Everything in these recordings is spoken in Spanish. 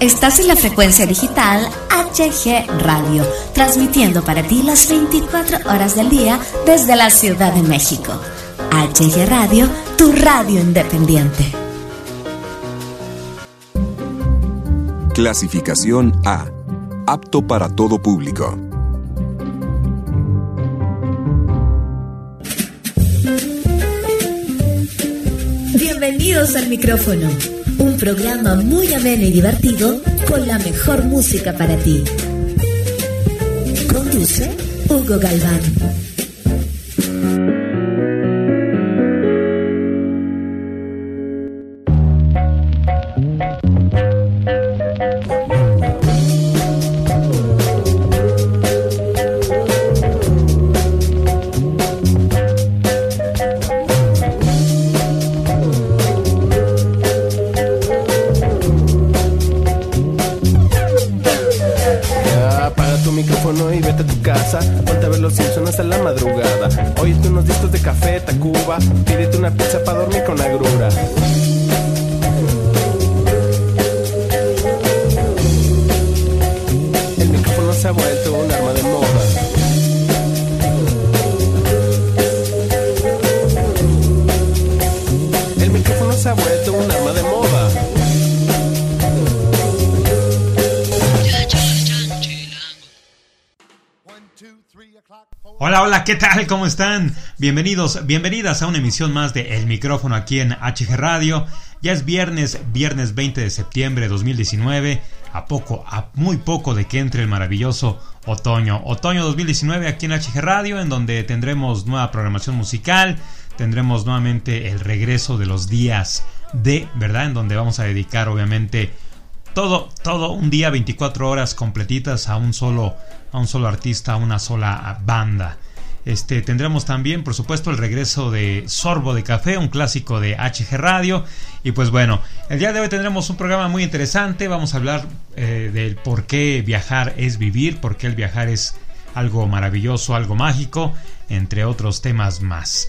Estás en la frecuencia digital HG Radio, transmitiendo para ti las 24 horas del día desde la Ciudad de México. HG Radio, tu radio independiente. Clasificación A. Apto para todo público. Bienvenidos al micrófono un programa muy ameno y divertido con la mejor música para ti. Conduce Hugo Galván. ¿Qué tal? ¿Cómo están? Bienvenidos, bienvenidas a una emisión más de El Micrófono aquí en HG Radio. Ya es viernes, viernes 20 de septiembre de 2019, a poco, a muy poco de que entre el maravilloso otoño. Otoño 2019 aquí en HG Radio, en donde tendremos nueva programación musical, tendremos nuevamente el regreso de los días de, ¿verdad? En donde vamos a dedicar obviamente todo, todo un día 24 horas completitas a un solo, a un solo artista, a una sola banda. Este, tendremos también, por supuesto, el regreso de Sorbo de Café, un clásico de HG Radio. Y pues bueno, el día de hoy tendremos un programa muy interesante. Vamos a hablar eh, del por qué viajar es vivir, por qué el viajar es algo maravilloso, algo mágico, entre otros temas más.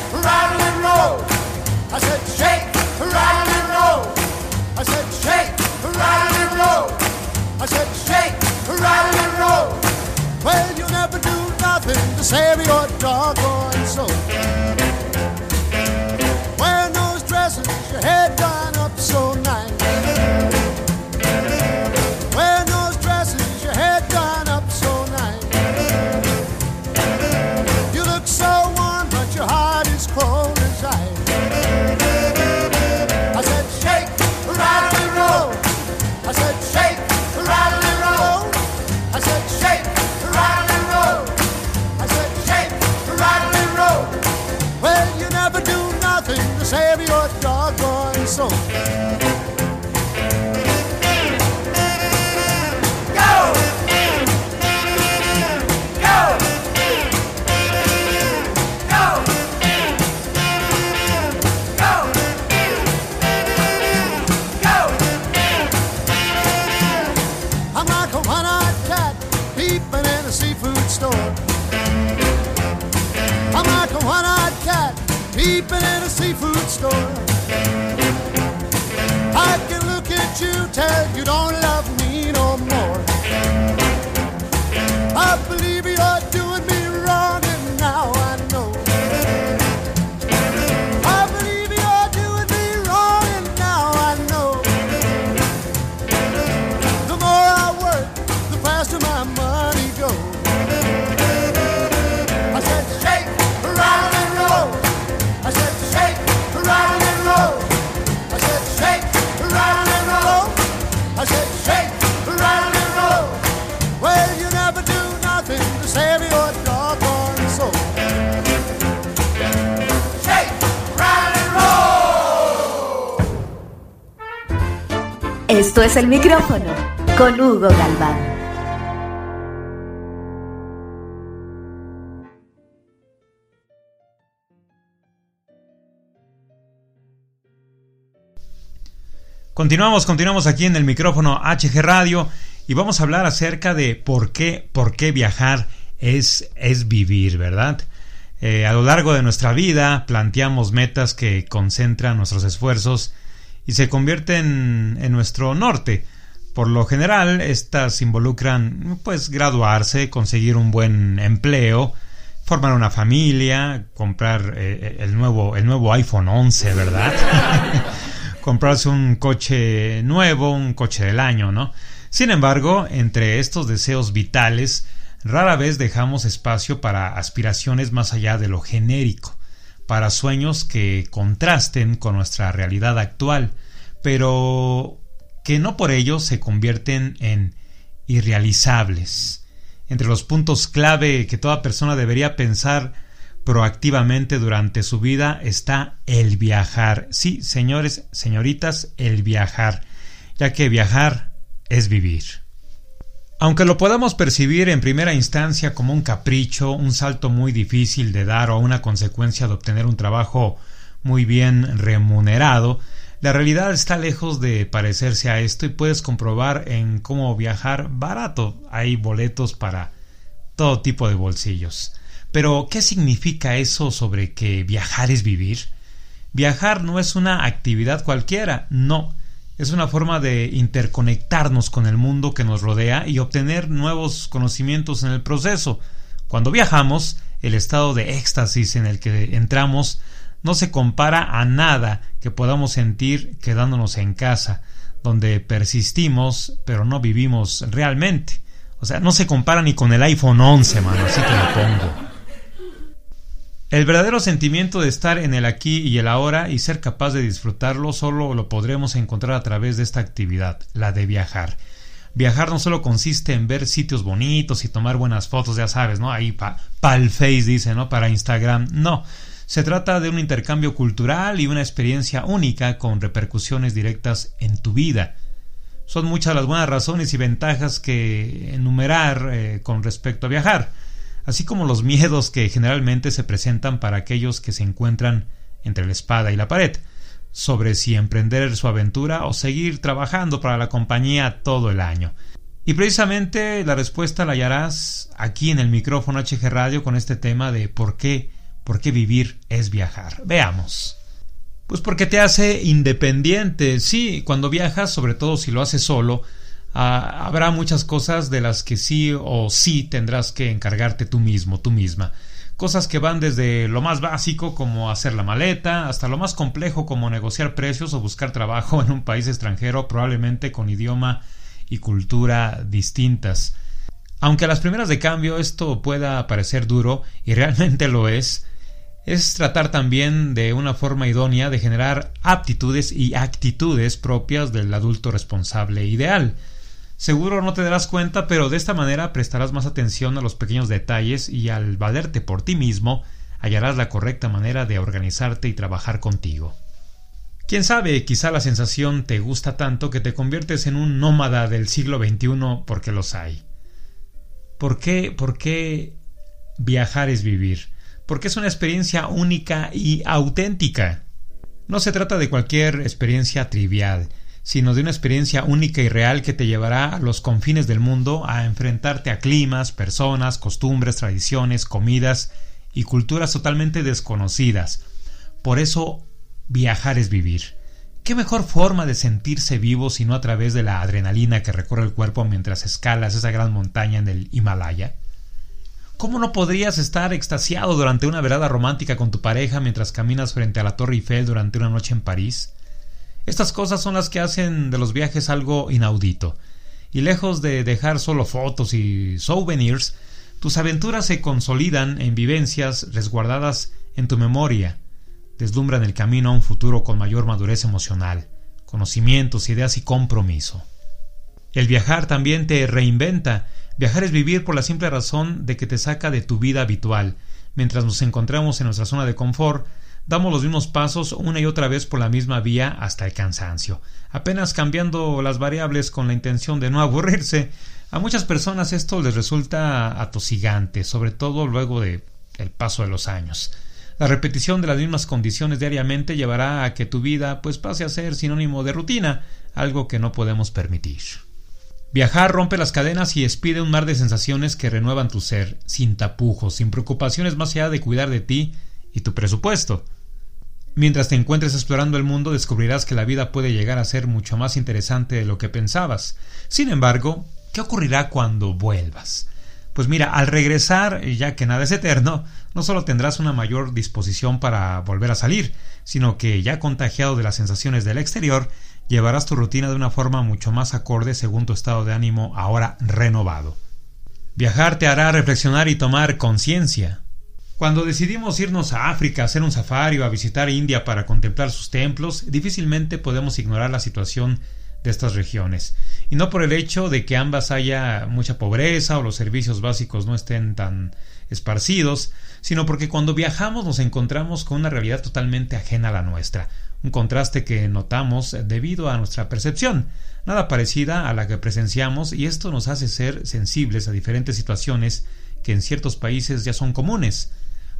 I said, shake, and roll. I said, shake, and roll. I said, shake, and roll. Well, you never do nothing to save your doggone soul. Wearing those dresses, your head done soul. Esto es el micrófono con Hugo Galván. Continuamos, continuamos aquí en el micrófono HG Radio y vamos a hablar acerca de por qué, por qué viajar es, es vivir, ¿verdad? Eh, a lo largo de nuestra vida planteamos metas que concentran nuestros esfuerzos y se convierten en nuestro norte. Por lo general, estas involucran pues graduarse, conseguir un buen empleo, formar una familia, comprar eh, el nuevo el nuevo iPhone 11, ¿verdad? Comprarse un coche nuevo, un coche del año, ¿no? Sin embargo, entre estos deseos vitales, rara vez dejamos espacio para aspiraciones más allá de lo genérico para sueños que contrasten con nuestra realidad actual, pero que no por ello se convierten en irrealizables. Entre los puntos clave que toda persona debería pensar proactivamente durante su vida está el viajar. Sí, señores, señoritas, el viajar, ya que viajar es vivir. Aunque lo podamos percibir en primera instancia como un capricho, un salto muy difícil de dar o una consecuencia de obtener un trabajo muy bien remunerado, la realidad está lejos de parecerse a esto y puedes comprobar en cómo viajar barato. Hay boletos para todo tipo de bolsillos. Pero, ¿qué significa eso sobre que viajar es vivir? Viajar no es una actividad cualquiera, no es una forma de interconectarnos con el mundo que nos rodea y obtener nuevos conocimientos en el proceso. Cuando viajamos, el estado de éxtasis en el que entramos no se compara a nada que podamos sentir quedándonos en casa, donde persistimos pero no vivimos realmente. O sea, no se compara ni con el iPhone 11, mano, así te lo pongo. El verdadero sentimiento de estar en el aquí y el ahora y ser capaz de disfrutarlo solo lo podremos encontrar a través de esta actividad, la de viajar. Viajar no solo consiste en ver sitios bonitos y tomar buenas fotos, ya sabes, ¿no? Ahí para pa el Face dice, ¿no? Para Instagram. No. Se trata de un intercambio cultural y una experiencia única con repercusiones directas en tu vida. Son muchas las buenas razones y ventajas que enumerar eh, con respecto a viajar así como los miedos que generalmente se presentan para aquellos que se encuentran entre la espada y la pared, sobre si emprender su aventura o seguir trabajando para la compañía todo el año. Y precisamente la respuesta la hallarás aquí en el micrófono HG Radio con este tema de por qué, por qué vivir es viajar. Veamos. Pues porque te hace independiente. Sí, cuando viajas, sobre todo si lo haces solo, Ah, habrá muchas cosas de las que sí o sí tendrás que encargarte tú mismo, tú misma. Cosas que van desde lo más básico como hacer la maleta hasta lo más complejo como negociar precios o buscar trabajo en un país extranjero probablemente con idioma y cultura distintas. Aunque a las primeras de cambio esto pueda parecer duro, y realmente lo es, es tratar también de una forma idónea de generar aptitudes y actitudes propias del adulto responsable ideal. Seguro no te darás cuenta, pero de esta manera prestarás más atención a los pequeños detalles y al valerte por ti mismo, hallarás la correcta manera de organizarte y trabajar contigo. Quién sabe, quizá la sensación te gusta tanto que te conviertes en un nómada del siglo XXI porque los hay. ¿Por qué, por qué viajar es vivir? Porque es una experiencia única y auténtica. No se trata de cualquier experiencia trivial, sino de una experiencia única y real que te llevará a los confines del mundo a enfrentarte a climas, personas, costumbres, tradiciones, comidas y culturas totalmente desconocidas. Por eso, viajar es vivir. ¿Qué mejor forma de sentirse vivo sino a través de la adrenalina que recorre el cuerpo mientras escalas esa gran montaña en el Himalaya? ¿Cómo no podrías estar extasiado durante una velada romántica con tu pareja mientras caminas frente a la Torre Eiffel durante una noche en París? Estas cosas son las que hacen de los viajes algo inaudito. Y lejos de dejar solo fotos y souvenirs, tus aventuras se consolidan en vivencias resguardadas en tu memoria, deslumbran el camino a un futuro con mayor madurez emocional, conocimientos, ideas y compromiso. El viajar también te reinventa. Viajar es vivir por la simple razón de que te saca de tu vida habitual. Mientras nos encontramos en nuestra zona de confort, Damos los mismos pasos una y otra vez por la misma vía hasta el cansancio, apenas cambiando las variables con la intención de no aburrirse. A muchas personas esto les resulta atosigante, sobre todo luego de el paso de los años. La repetición de las mismas condiciones diariamente llevará a que tu vida pues pase a ser sinónimo de rutina, algo que no podemos permitir. Viajar rompe las cadenas y expide un mar de sensaciones que renuevan tu ser, sin tapujos, sin preocupaciones más allá de cuidar de ti y tu presupuesto. Mientras te encuentres explorando el mundo descubrirás que la vida puede llegar a ser mucho más interesante de lo que pensabas. Sin embargo, ¿qué ocurrirá cuando vuelvas? Pues mira, al regresar, ya que nada es eterno, no solo tendrás una mayor disposición para volver a salir, sino que ya contagiado de las sensaciones del exterior, llevarás tu rutina de una forma mucho más acorde según tu estado de ánimo ahora renovado. Viajar te hará reflexionar y tomar conciencia. Cuando decidimos irnos a África, a hacer un safari o a visitar India para contemplar sus templos, difícilmente podemos ignorar la situación de estas regiones. Y no por el hecho de que ambas haya mucha pobreza o los servicios básicos no estén tan esparcidos, sino porque cuando viajamos nos encontramos con una realidad totalmente ajena a la nuestra, un contraste que notamos debido a nuestra percepción, nada parecida a la que presenciamos y esto nos hace ser sensibles a diferentes situaciones que en ciertos países ya son comunes.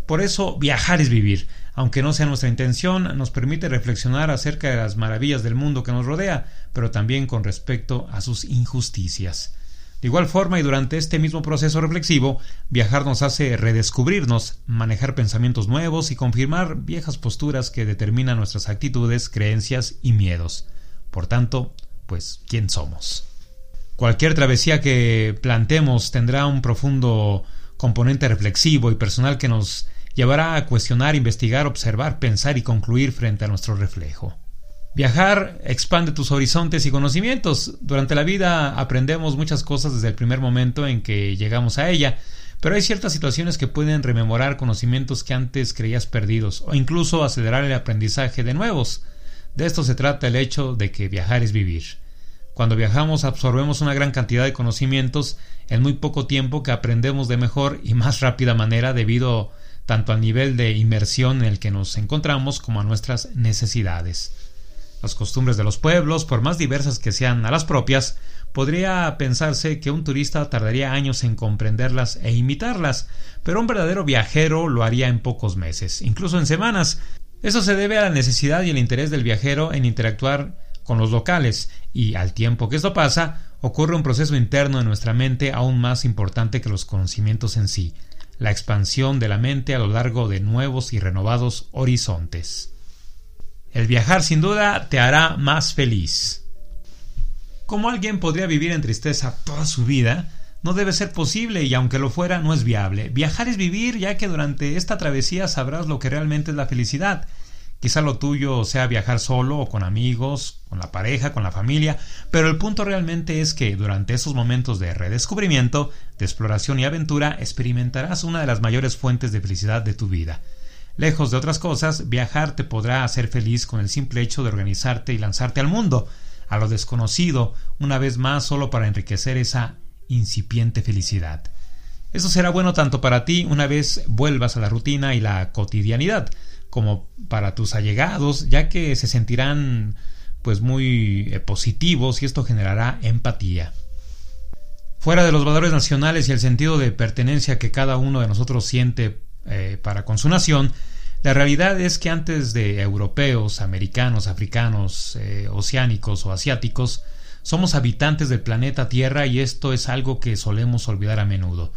Por eso viajar es vivir, aunque no sea nuestra intención, nos permite reflexionar acerca de las maravillas del mundo que nos rodea, pero también con respecto a sus injusticias. De igual forma y durante este mismo proceso reflexivo, viajar nos hace redescubrirnos, manejar pensamientos nuevos y confirmar viejas posturas que determinan nuestras actitudes, creencias y miedos. Por tanto, pues, ¿quién somos? Cualquier travesía que plantemos tendrá un profundo componente reflexivo y personal que nos llevará a cuestionar, investigar, observar, pensar y concluir frente a nuestro reflejo. Viajar expande tus horizontes y conocimientos. Durante la vida aprendemos muchas cosas desde el primer momento en que llegamos a ella, pero hay ciertas situaciones que pueden rememorar conocimientos que antes creías perdidos o incluso acelerar el aprendizaje de nuevos. De esto se trata el hecho de que viajar es vivir. Cuando viajamos absorbemos una gran cantidad de conocimientos en muy poco tiempo que aprendemos de mejor y más rápida manera debido tanto al nivel de inmersión en el que nos encontramos como a nuestras necesidades. Las costumbres de los pueblos, por más diversas que sean a las propias, podría pensarse que un turista tardaría años en comprenderlas e imitarlas, pero un verdadero viajero lo haría en pocos meses, incluso en semanas. Eso se debe a la necesidad y el interés del viajero en interactuar con los locales, y al tiempo que esto pasa, ocurre un proceso interno en nuestra mente aún más importante que los conocimientos en sí, la expansión de la mente a lo largo de nuevos y renovados horizontes. El viajar sin duda te hará más feliz. Como alguien podría vivir en tristeza toda su vida, no debe ser posible y aunque lo fuera, no es viable. Viajar es vivir ya que durante esta travesía sabrás lo que realmente es la felicidad. Quizá lo tuyo sea viajar solo o con amigos, con la pareja, con la familia, pero el punto realmente es que durante esos momentos de redescubrimiento, de exploración y aventura, experimentarás una de las mayores fuentes de felicidad de tu vida. Lejos de otras cosas, viajar te podrá hacer feliz con el simple hecho de organizarte y lanzarte al mundo, a lo desconocido, una vez más solo para enriquecer esa incipiente felicidad. Eso será bueno tanto para ti una vez vuelvas a la rutina y la cotidianidad, como para tus allegados, ya que se sentirán pues muy eh, positivos y esto generará empatía. Fuera de los valores nacionales y el sentido de pertenencia que cada uno de nosotros siente eh, para con su nación, la realidad es que antes de europeos, americanos, africanos, eh, oceánicos o asiáticos, somos habitantes del planeta Tierra y esto es algo que solemos olvidar a menudo.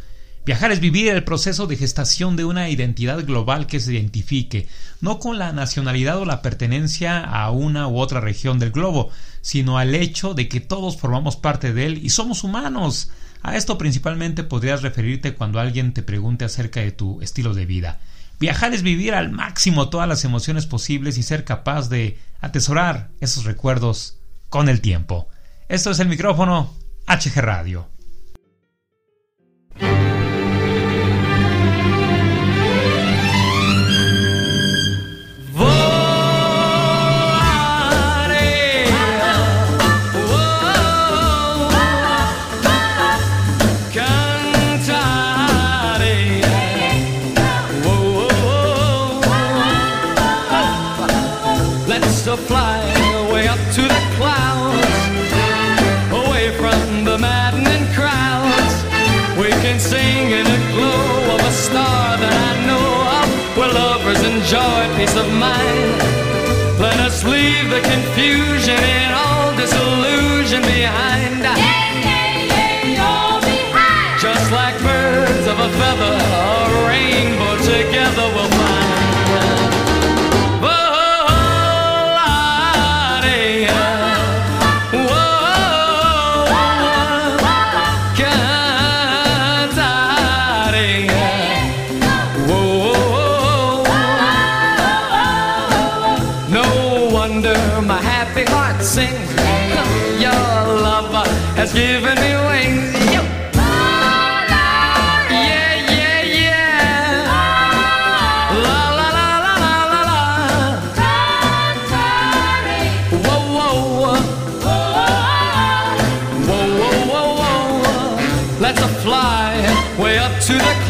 Viajar es vivir el proceso de gestación de una identidad global que se identifique, no con la nacionalidad o la pertenencia a una u otra región del globo, sino al hecho de que todos formamos parte de él y somos humanos. A esto principalmente podrías referirte cuando alguien te pregunte acerca de tu estilo de vida. Viajar es vivir al máximo todas las emociones posibles y ser capaz de atesorar esos recuerdos con el tiempo. Esto es el micrófono HG Radio.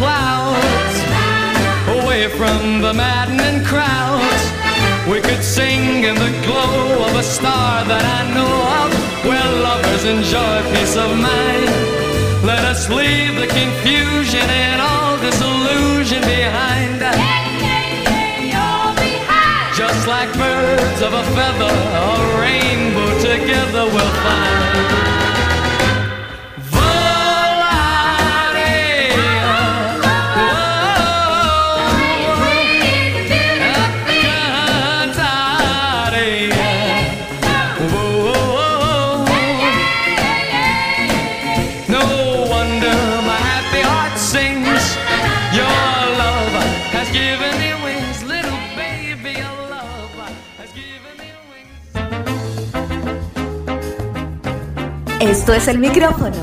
Clouds, away from the maddening crowds. We could sing in the glow of a star that I know of, where lovers enjoy peace of mind. Let us leave the confusion and all disillusion behind. Just like birds of a feather, a rainbow together we'll find. Es el micrófono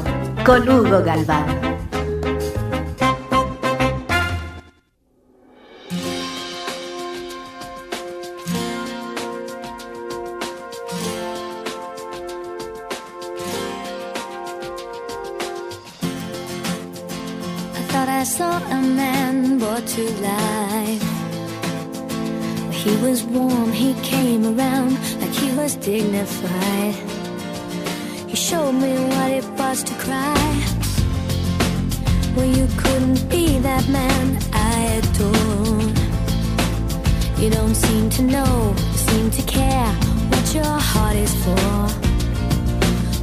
con Hugo Galván. Well, you couldn't be that man I adored. You don't seem to know, seem to care what your heart is for.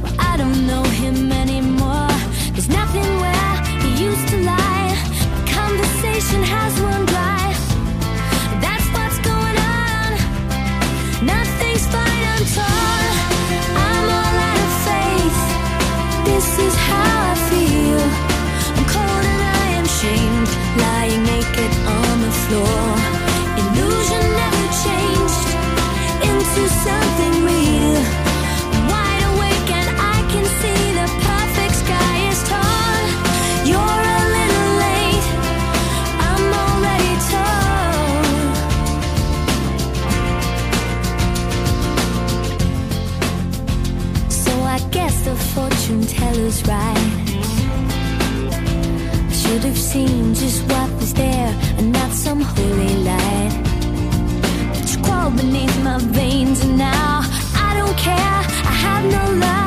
Well, I don't know him anymore. There's nothing where he used to lie. Conversation has run dry. That's what's going on. Nothing's fine, I'm torn. I'm all out of faith. This is how I feel. I'm cold and I am shamed, lying naked on the floor. Illusion never changed into something real. Wide awake and I can see the perfect sky is torn. You're a little late. I'm already torn. So I guess the fortune teller's right. Have seen just what was there and not some holy light. But you crawl beneath my veins and now I don't care. I have no luck.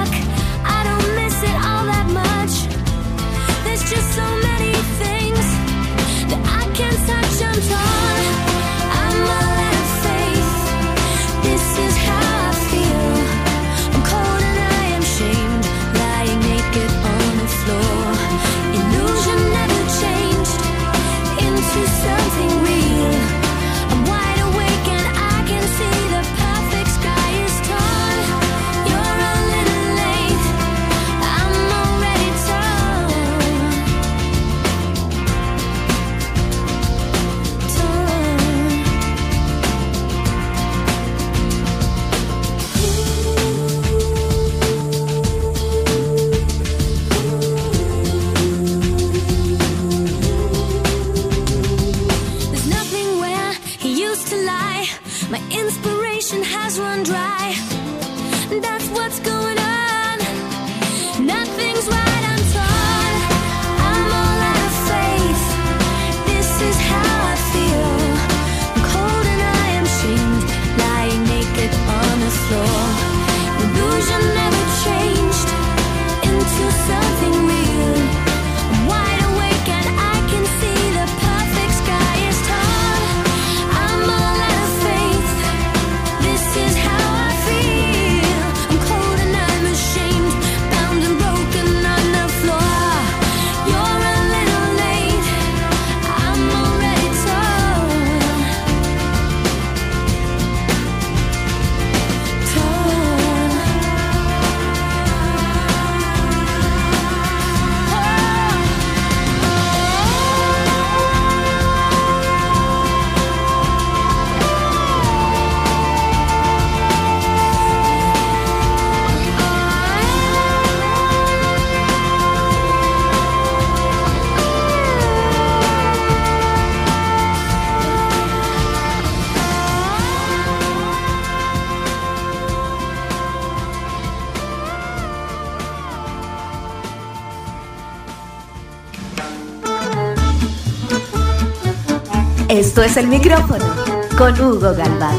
Es el micrófono con Hugo Galván.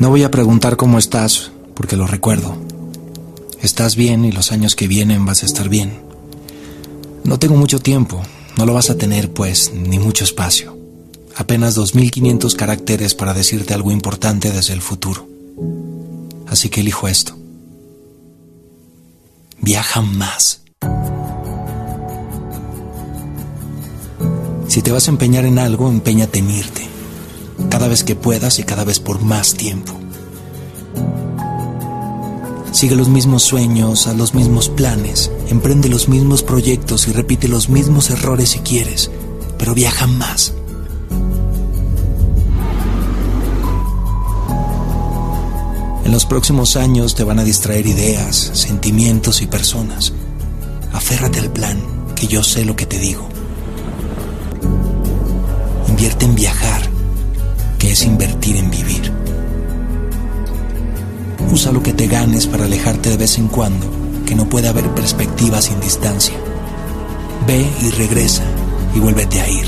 No voy a preguntar cómo estás, porque lo recuerdo. Estás bien y los años que vienen vas a estar bien. No tengo mucho tiempo, no lo vas a tener pues, ni mucho espacio. Apenas 2.500 caracteres para decirte algo importante desde el futuro. Así que elijo esto. Viaja más. Si te vas a empeñar en algo, empeñate en irte. Cada vez que puedas y cada vez por más tiempo. Sigue los mismos sueños, a los mismos planes, emprende los mismos proyectos y repite los mismos errores si quieres, pero viaja más. En los próximos años te van a distraer ideas, sentimientos y personas. Aférrate al plan, que yo sé lo que te digo. Invierte en viajar, que es invertir en vivir. Usa lo que te ganes para alejarte de vez en cuando, que no puede haber perspectiva sin distancia. Ve y regresa y vuélvete a ir.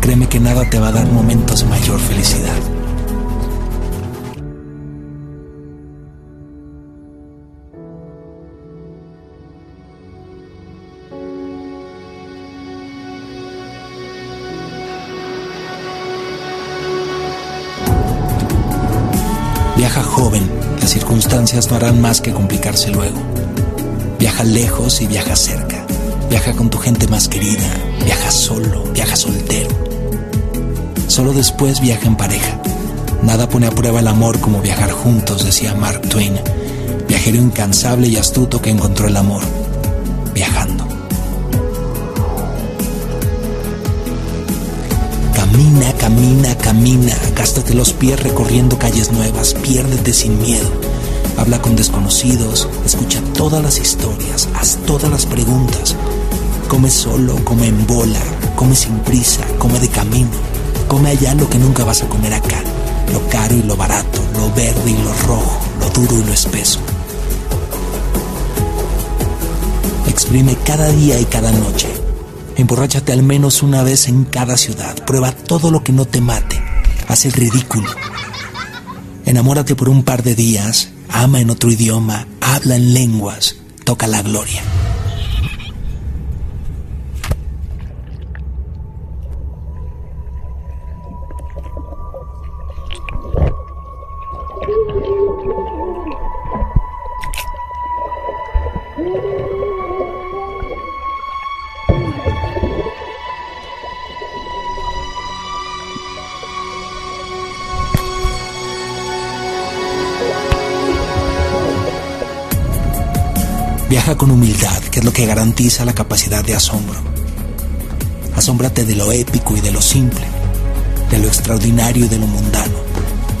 Créeme que nada te va a dar momentos de mayor felicidad. No harán más que complicarse luego. Viaja lejos y viaja cerca. Viaja con tu gente más querida. Viaja solo, viaja soltero. Solo después viaja en pareja. Nada pone a prueba el amor como viajar juntos, decía Mark Twain, viajero incansable y astuto que encontró el amor, viajando. Camina, camina, camina, gástate los pies recorriendo calles nuevas, piérdete sin miedo. Habla con desconocidos, escucha todas las historias, haz todas las preguntas. Come solo, come en bola, come sin prisa, come de camino. Come allá lo que nunca vas a comer acá. Lo caro y lo barato, lo verde y lo rojo, lo duro y lo espeso. Exprime cada día y cada noche. Emborráchate al menos una vez en cada ciudad. Prueba todo lo que no te mate. Haz el ridículo. Enamórate por un par de días. Ama en otro idioma. Habla en lenguas. Toca la gloria. Con humildad, que es lo que garantiza la capacidad de asombro. Asómbrate de lo épico y de lo simple, de lo extraordinario y de lo mundano.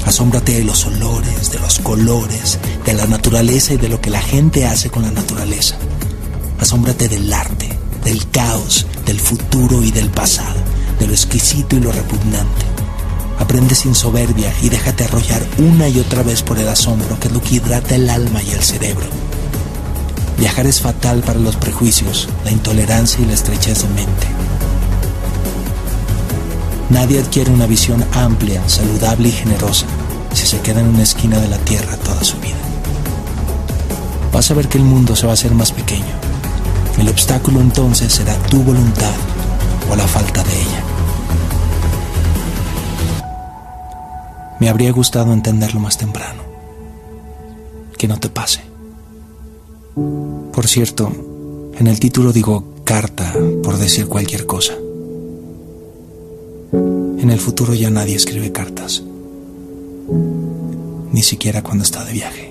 Asómbrate de los olores, de los colores, de la naturaleza y de lo que la gente hace con la naturaleza. Asómbrate del arte, del caos, del futuro y del pasado, de lo exquisito y lo repugnante. Aprende sin soberbia y déjate arrollar una y otra vez por el asombro, que es lo que hidrata el alma y el cerebro. Viajar es fatal para los prejuicios, la intolerancia y la estrechez de mente. Nadie adquiere una visión amplia, saludable y generosa si se queda en una esquina de la Tierra toda su vida. Vas a ver que el mundo se va a hacer más pequeño. El obstáculo entonces será tu voluntad o la falta de ella. Me habría gustado entenderlo más temprano. Que no te pase. Por cierto, en el título digo carta por decir cualquier cosa. En el futuro ya nadie escribe cartas, ni siquiera cuando está de viaje.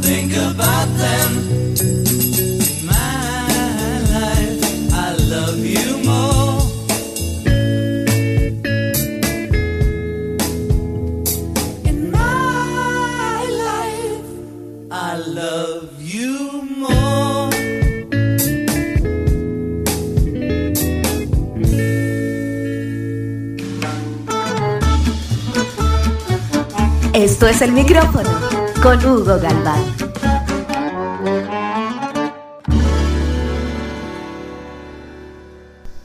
Think about them. I love you more. I love you more. Esto es el micrófono con Hugo Galván.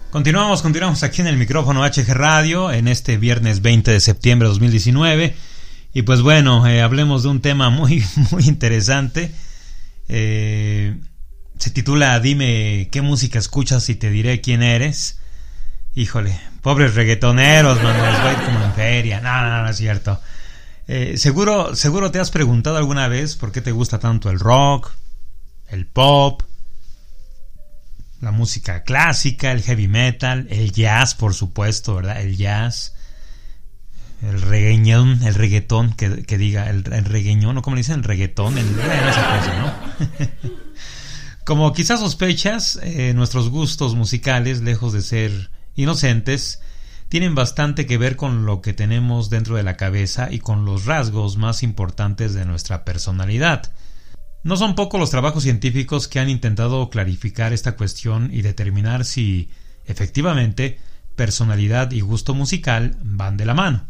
Continuamos, continuamos aquí en el micrófono HG Radio en este viernes 20 de septiembre de 2019. Y pues bueno, eh, hablemos de un tema muy, muy interesante. Eh, se titula Dime qué música escuchas y te diré quién eres. Híjole, pobres reggaetoneros, mano, les ir como en feria. No, no, no es cierto. Eh, seguro, seguro te has preguntado alguna vez por qué te gusta tanto el rock, el pop, la música clásica, el heavy metal, el jazz, por supuesto, ¿verdad? El jazz, el regueñón, el reggaetón, que, diga, el, el regueñón, ¿o cómo le dicen? El reggaetón, el, esa ¿no? Como quizás sospechas, eh, nuestros gustos musicales, lejos de ser inocentes, tienen bastante que ver con lo que tenemos dentro de la cabeza y con los rasgos más importantes de nuestra personalidad. No son pocos los trabajos científicos que han intentado clarificar esta cuestión y determinar si, efectivamente, personalidad y gusto musical van de la mano.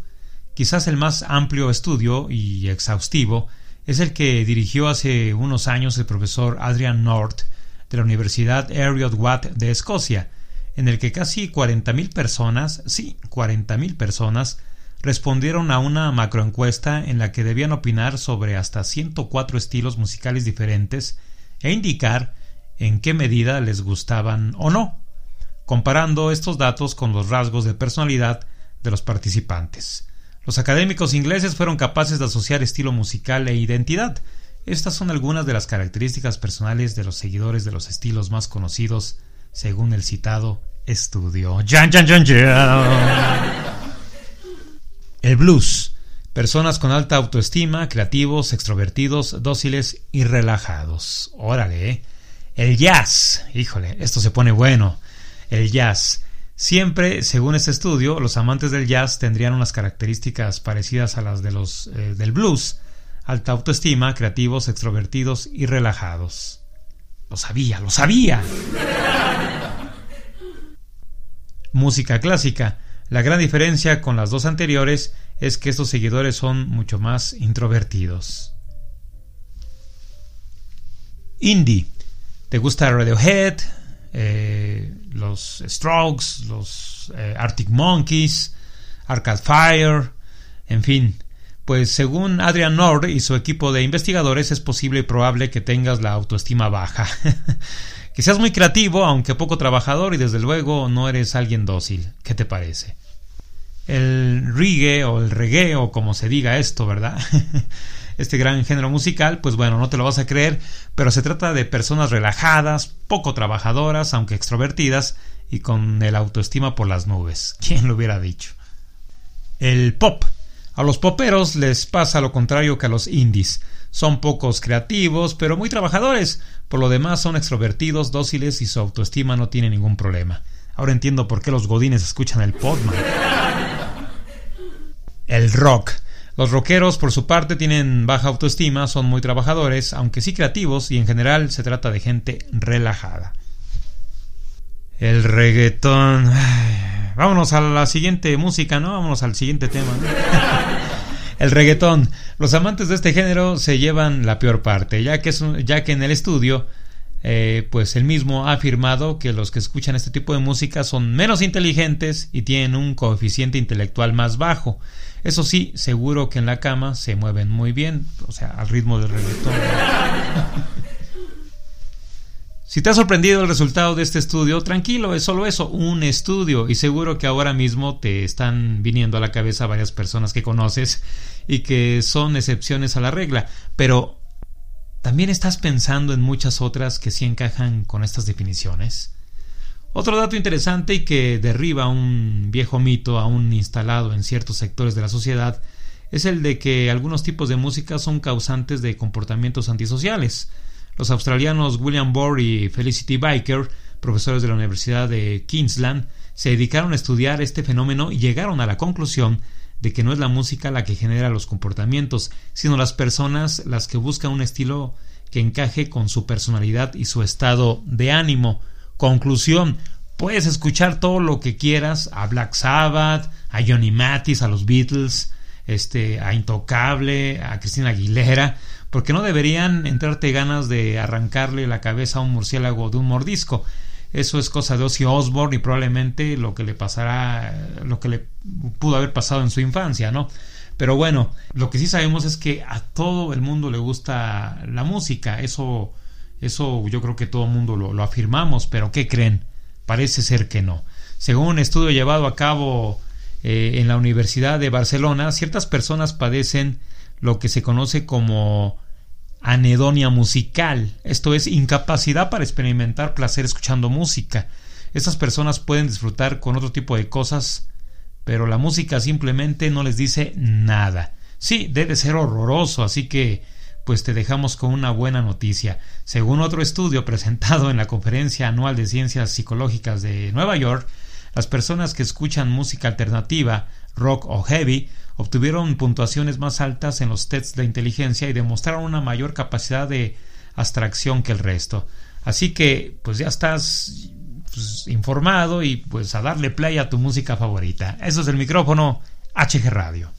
Quizás el más amplio estudio y exhaustivo es el que dirigió hace unos años el profesor Adrian North de la Universidad Heriot Watt de Escocia, en el que casi 40.000 personas, sí, 40.000 personas, respondieron a una macroencuesta en la que debían opinar sobre hasta 104 estilos musicales diferentes e indicar en qué medida les gustaban o no, comparando estos datos con los rasgos de personalidad de los participantes. Los académicos ingleses fueron capaces de asociar estilo musical e identidad. Estas son algunas de las características personales de los seguidores de los estilos más conocidos según el citado estudio. El blues. Personas con alta autoestima, creativos, extrovertidos, dóciles y relajados. Órale, ¿eh? El jazz. Híjole, esto se pone bueno. El jazz. Siempre, según este estudio, los amantes del jazz tendrían unas características parecidas a las de los eh, del blues. Alta autoestima, creativos, extrovertidos y relajados. Lo sabía, lo sabía. Música clásica. La gran diferencia con las dos anteriores es que estos seguidores son mucho más introvertidos. Indie. ¿Te gusta Radiohead? Eh, los Strokes, los eh, Arctic Monkeys, Arcade Fire, en fin. Pues según Adrian Nord y su equipo de investigadores es posible y probable que tengas la autoestima baja. que seas muy creativo, aunque poco trabajador y desde luego no eres alguien dócil. ¿Qué te parece? El reggae o el reggae o como se diga esto, ¿verdad? este gran género musical, pues bueno, no te lo vas a creer, pero se trata de personas relajadas, poco trabajadoras, aunque extrovertidas y con el autoestima por las nubes. ¿Quién lo hubiera dicho? El pop. A los poperos les pasa lo contrario que a los indies. Son pocos creativos, pero muy trabajadores. Por lo demás son extrovertidos, dóciles y su autoestima no tiene ningún problema. Ahora entiendo por qué los godines escuchan el pop, man. El rock. Los rockeros, por su parte, tienen baja autoestima, son muy trabajadores, aunque sí creativos, y en general se trata de gente relajada. El reggaetón. Vámonos a la siguiente música, ¿no? Vámonos al siguiente tema. el reggaetón. Los amantes de este género se llevan la peor parte, ya que, es ya que en el estudio eh, pues él mismo ha afirmado que los que escuchan este tipo de música son menos inteligentes y tienen un coeficiente intelectual más bajo. Eso sí, seguro que en la cama se mueven muy bien, o sea, al ritmo del reggaetón. Si te ha sorprendido el resultado de este estudio, tranquilo, es solo eso, un estudio y seguro que ahora mismo te están viniendo a la cabeza varias personas que conoces y que son excepciones a la regla, pero también estás pensando en muchas otras que sí encajan con estas definiciones. Otro dato interesante y que derriba un viejo mito aún instalado en ciertos sectores de la sociedad es el de que algunos tipos de música son causantes de comportamientos antisociales. Los australianos William Bohr y Felicity Baker, profesores de la Universidad de Queensland, se dedicaron a estudiar este fenómeno y llegaron a la conclusión de que no es la música la que genera los comportamientos, sino las personas las que buscan un estilo que encaje con su personalidad y su estado de ánimo. Conclusión, puedes escuchar todo lo que quieras a Black Sabbath, a Johnny Mathis, a los Beatles, este, a Intocable, a Cristina Aguilera, porque no deberían entrarte ganas de arrancarle la cabeza a un murciélago de un mordisco. Eso es cosa de Ozzy Osbourne y probablemente lo que le pasará, lo que le pudo haber pasado en su infancia, ¿no? Pero bueno, lo que sí sabemos es que a todo el mundo le gusta la música. Eso, eso yo creo que todo el mundo lo, lo afirmamos, pero ¿qué creen? Parece ser que no. Según un estudio llevado a cabo eh, en la Universidad de Barcelona, ciertas personas padecen lo que se conoce como anedonia musical, esto es incapacidad para experimentar placer escuchando música. Estas personas pueden disfrutar con otro tipo de cosas, pero la música simplemente no les dice nada. Sí, debe ser horroroso, así que pues te dejamos con una buena noticia. Según otro estudio presentado en la Conferencia Anual de Ciencias Psicológicas de Nueva York, las personas que escuchan música alternativa, rock o heavy obtuvieron puntuaciones más altas en los tests de inteligencia y demostraron una mayor capacidad de abstracción que el resto. Así que, pues ya estás pues, informado y pues a darle play a tu música favorita. Eso es el micrófono HG Radio.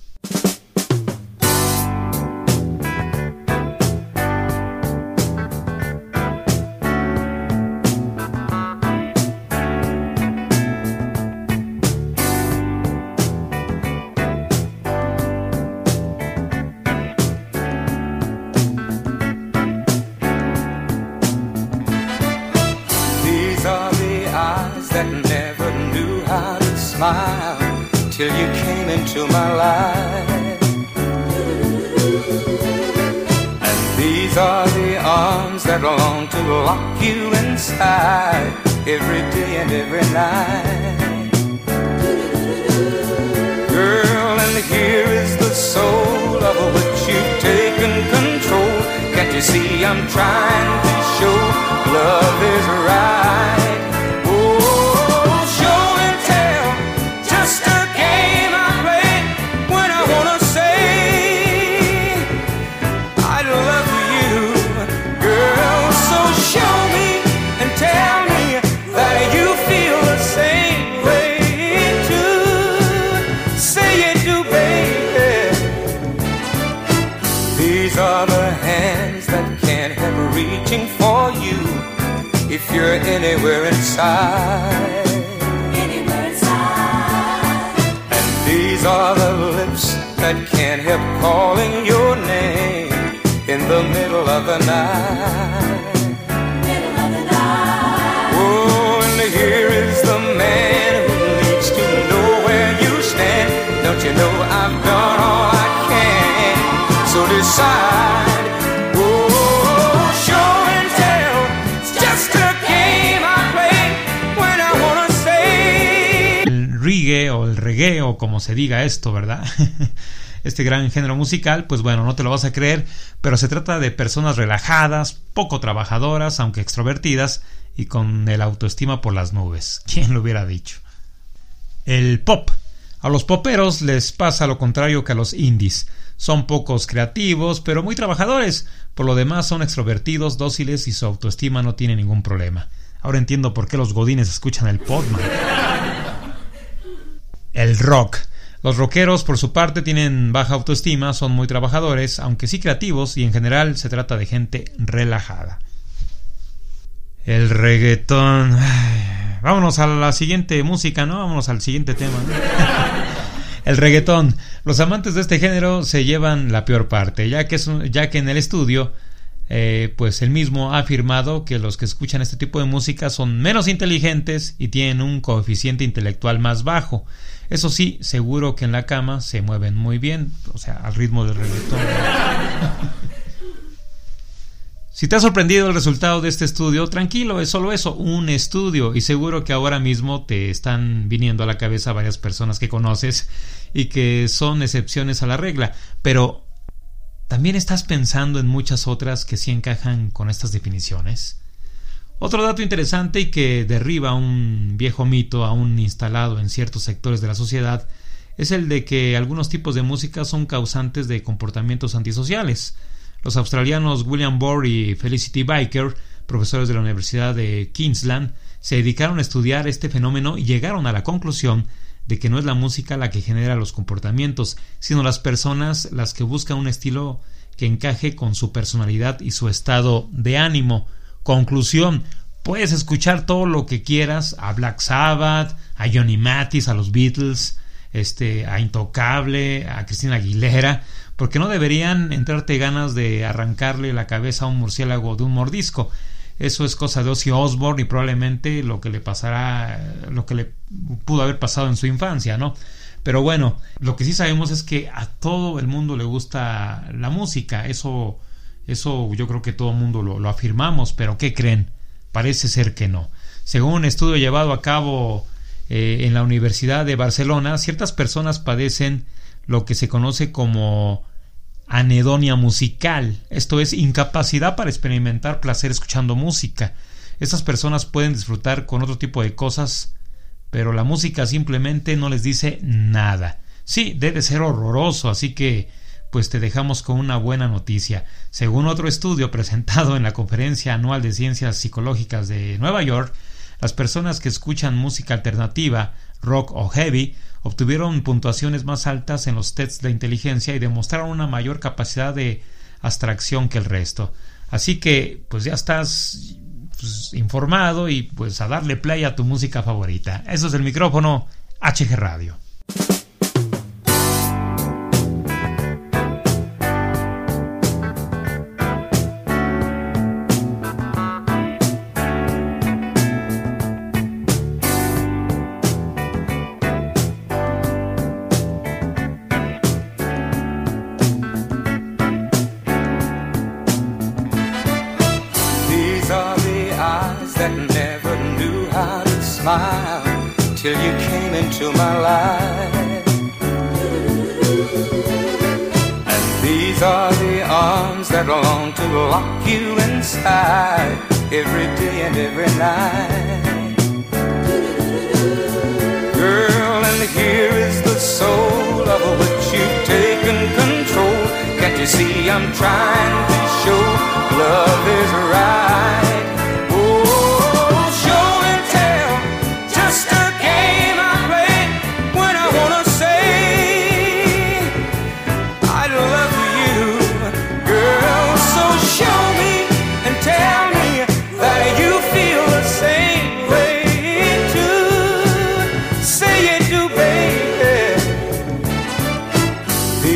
Into my life. And these are the arms that long to lock you inside every day and every night. Girl, and here is the soul of which you've taken control. Can't you see I'm trying to show love is right? You're anywhere inside. And these are the lips that can't help calling your name in the middle of the night. Como se diga esto, ¿verdad? Este gran género musical, pues bueno, no te lo vas a creer, pero se trata de personas relajadas, poco trabajadoras, aunque extrovertidas, y con el autoestima por las nubes. ¿Quién lo hubiera dicho? El pop. A los poperos les pasa lo contrario que a los indies. Son pocos creativos, pero muy trabajadores. Por lo demás son extrovertidos, dóciles y su autoestima no tiene ningún problema. Ahora entiendo por qué los godines escuchan el pop. El rock. Los rockeros, por su parte, tienen baja autoestima, son muy trabajadores, aunque sí creativos, y en general se trata de gente relajada. El reggaetón. Vámonos a la siguiente música, ¿no? Vámonos al siguiente tema. El reggaetón. Los amantes de este género se llevan la peor parte, ya que, es ya que en el estudio, eh, pues él mismo ha afirmado que los que escuchan este tipo de música son menos inteligentes y tienen un coeficiente intelectual más bajo. Eso sí, seguro que en la cama se mueven muy bien, o sea, al ritmo del reggaetón. Si te ha sorprendido el resultado de este estudio, tranquilo, es solo eso, un estudio. Y seguro que ahora mismo te están viniendo a la cabeza varias personas que conoces y que son excepciones a la regla. Pero también estás pensando en muchas otras que sí encajan con estas definiciones. Otro dato interesante y que derriba un viejo mito aún instalado en ciertos sectores de la sociedad es el de que algunos tipos de música son causantes de comportamientos antisociales. Los australianos William Bohr y Felicity Baker, profesores de la Universidad de Queensland, se dedicaron a estudiar este fenómeno y llegaron a la conclusión de que no es la música la que genera los comportamientos, sino las personas las que buscan un estilo que encaje con su personalidad y su estado de ánimo. Conclusión, puedes escuchar todo lo que quieras a Black Sabbath, a Johnny Mathis, a los Beatles, este, a Intocable, a Cristina Aguilera, porque no deberían entrarte ganas de arrancarle la cabeza a un murciélago de un mordisco. Eso es cosa de Ozzy Osbourne y probablemente lo que le pasará, lo que le pudo haber pasado en su infancia, ¿no? Pero bueno, lo que sí sabemos es que a todo el mundo le gusta la música. Eso, eso yo creo que todo el mundo lo, lo afirmamos, pero ¿qué creen? Parece ser que no. Según un estudio llevado a cabo eh, en la Universidad de Barcelona, ciertas personas padecen lo que se conoce como anedonia musical, esto es incapacidad para experimentar placer escuchando música. Estas personas pueden disfrutar con otro tipo de cosas, pero la música simplemente no les dice nada. Sí, debe ser horroroso, así que pues te dejamos con una buena noticia. Según otro estudio presentado en la Conferencia Anual de Ciencias Psicológicas de Nueva York, las personas que escuchan música alternativa, rock o heavy, obtuvieron puntuaciones más altas en los tests de inteligencia y demostraron una mayor capacidad de abstracción que el resto. Así que, pues ya estás pues, informado y pues a darle play a tu música favorita. Eso es el micrófono HG Radio. Night.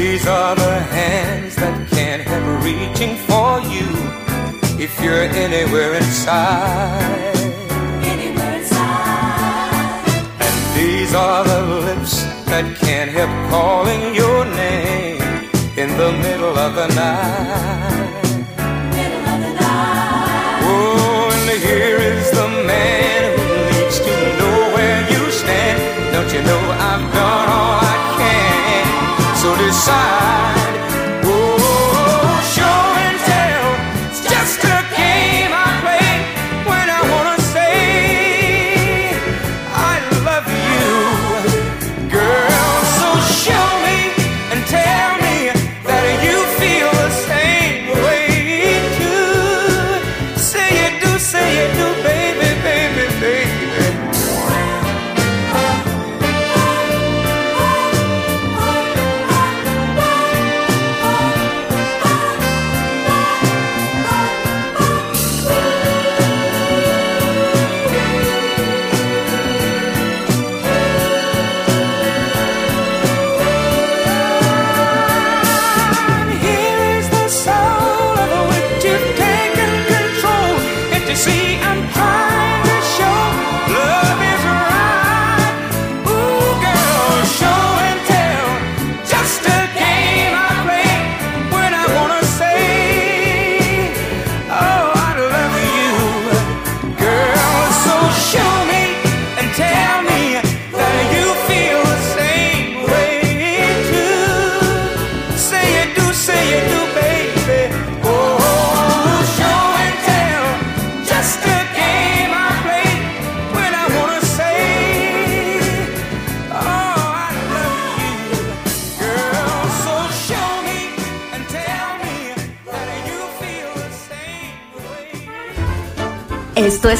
These are the hands that can't help reaching for you if you're anywhere inside. Anywhere inside. And these are the lips that can't help calling your name in the middle of the night. passar.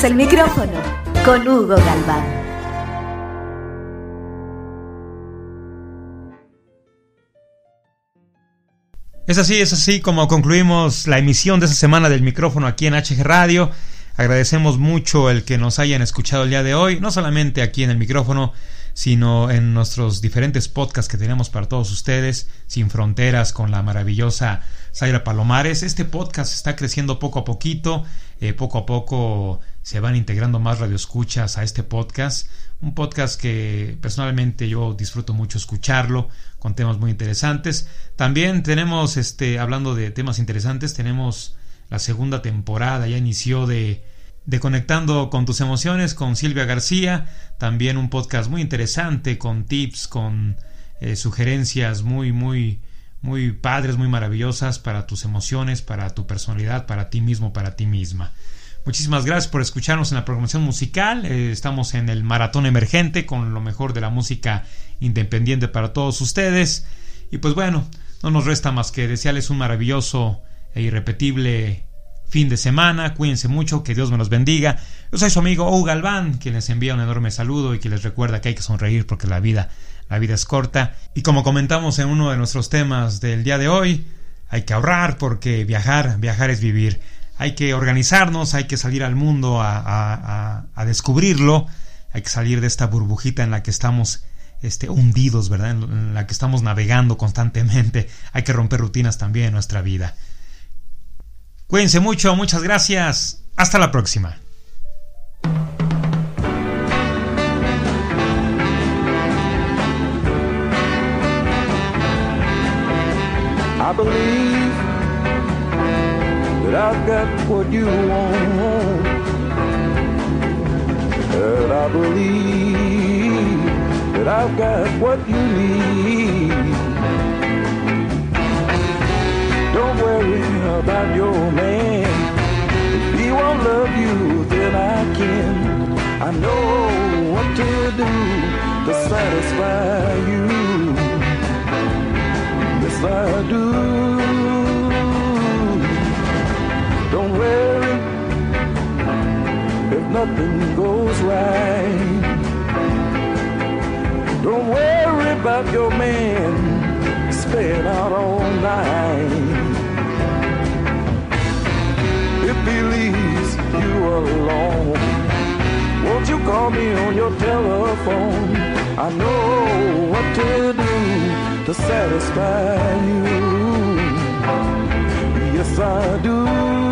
El micrófono con Hugo Galván. Es así, es así como concluimos la emisión de esta semana del micrófono aquí en HG Radio. Agradecemos mucho el que nos hayan escuchado el día de hoy, no solamente aquí en el micrófono, sino en nuestros diferentes podcasts que tenemos para todos ustedes, Sin Fronteras, con la maravillosa Zaira Palomares. Este podcast está creciendo poco a poquito, eh, poco a poco se van integrando más radioescuchas a este podcast. Un podcast que personalmente yo disfruto mucho escucharlo, con temas muy interesantes. También tenemos, este, hablando de temas interesantes, tenemos la segunda temporada, ya inició de, de Conectando con tus emociones con Silvia García, también un podcast muy interesante con tips, con eh, sugerencias muy, muy, muy padres, muy maravillosas para tus emociones, para tu personalidad, para ti mismo, para ti misma. Muchísimas gracias por escucharnos en la programación musical. Eh, estamos en el Maratón Emergente con lo mejor de la música independiente para todos ustedes. Y pues bueno, no nos resta más que desearles un maravilloso e irrepetible fin de semana. Cuídense mucho, que Dios me los bendiga. Yo soy su amigo Hugo Galván, quien les envía un enorme saludo y que les recuerda que hay que sonreír porque la vida, la vida es corta. Y como comentamos en uno de nuestros temas del día de hoy, hay que ahorrar porque viajar, viajar es vivir hay que organizarnos, hay que salir al mundo a, descubrirlo, hay que salir de esta burbujita en la que estamos este, hundidos, ¿verdad? En la que estamos navegando constantemente, hay que romper rutinas también en nuestra vida. Cuídense mucho, muchas gracias, hasta la próxima. I believe. Don't worry about your man. If he won't love you, then I can. I know what to do to satisfy you. Yes, I do. Don't worry if nothing goes right. Don't worry about your man staying out all night. You alone, won't you call me on your telephone? I know what to do to satisfy you. Yes, I do.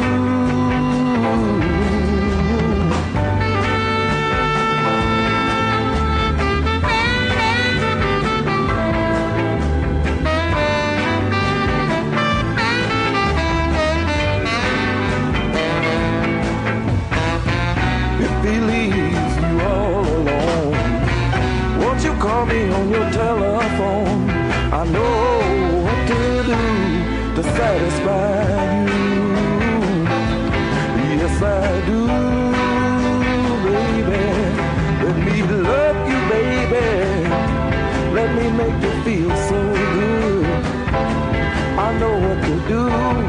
Call me on your telephone. I know what to do to satisfy you. Yes, I do, baby. Let me love you, baby. Let me make you feel so good. I know what to do.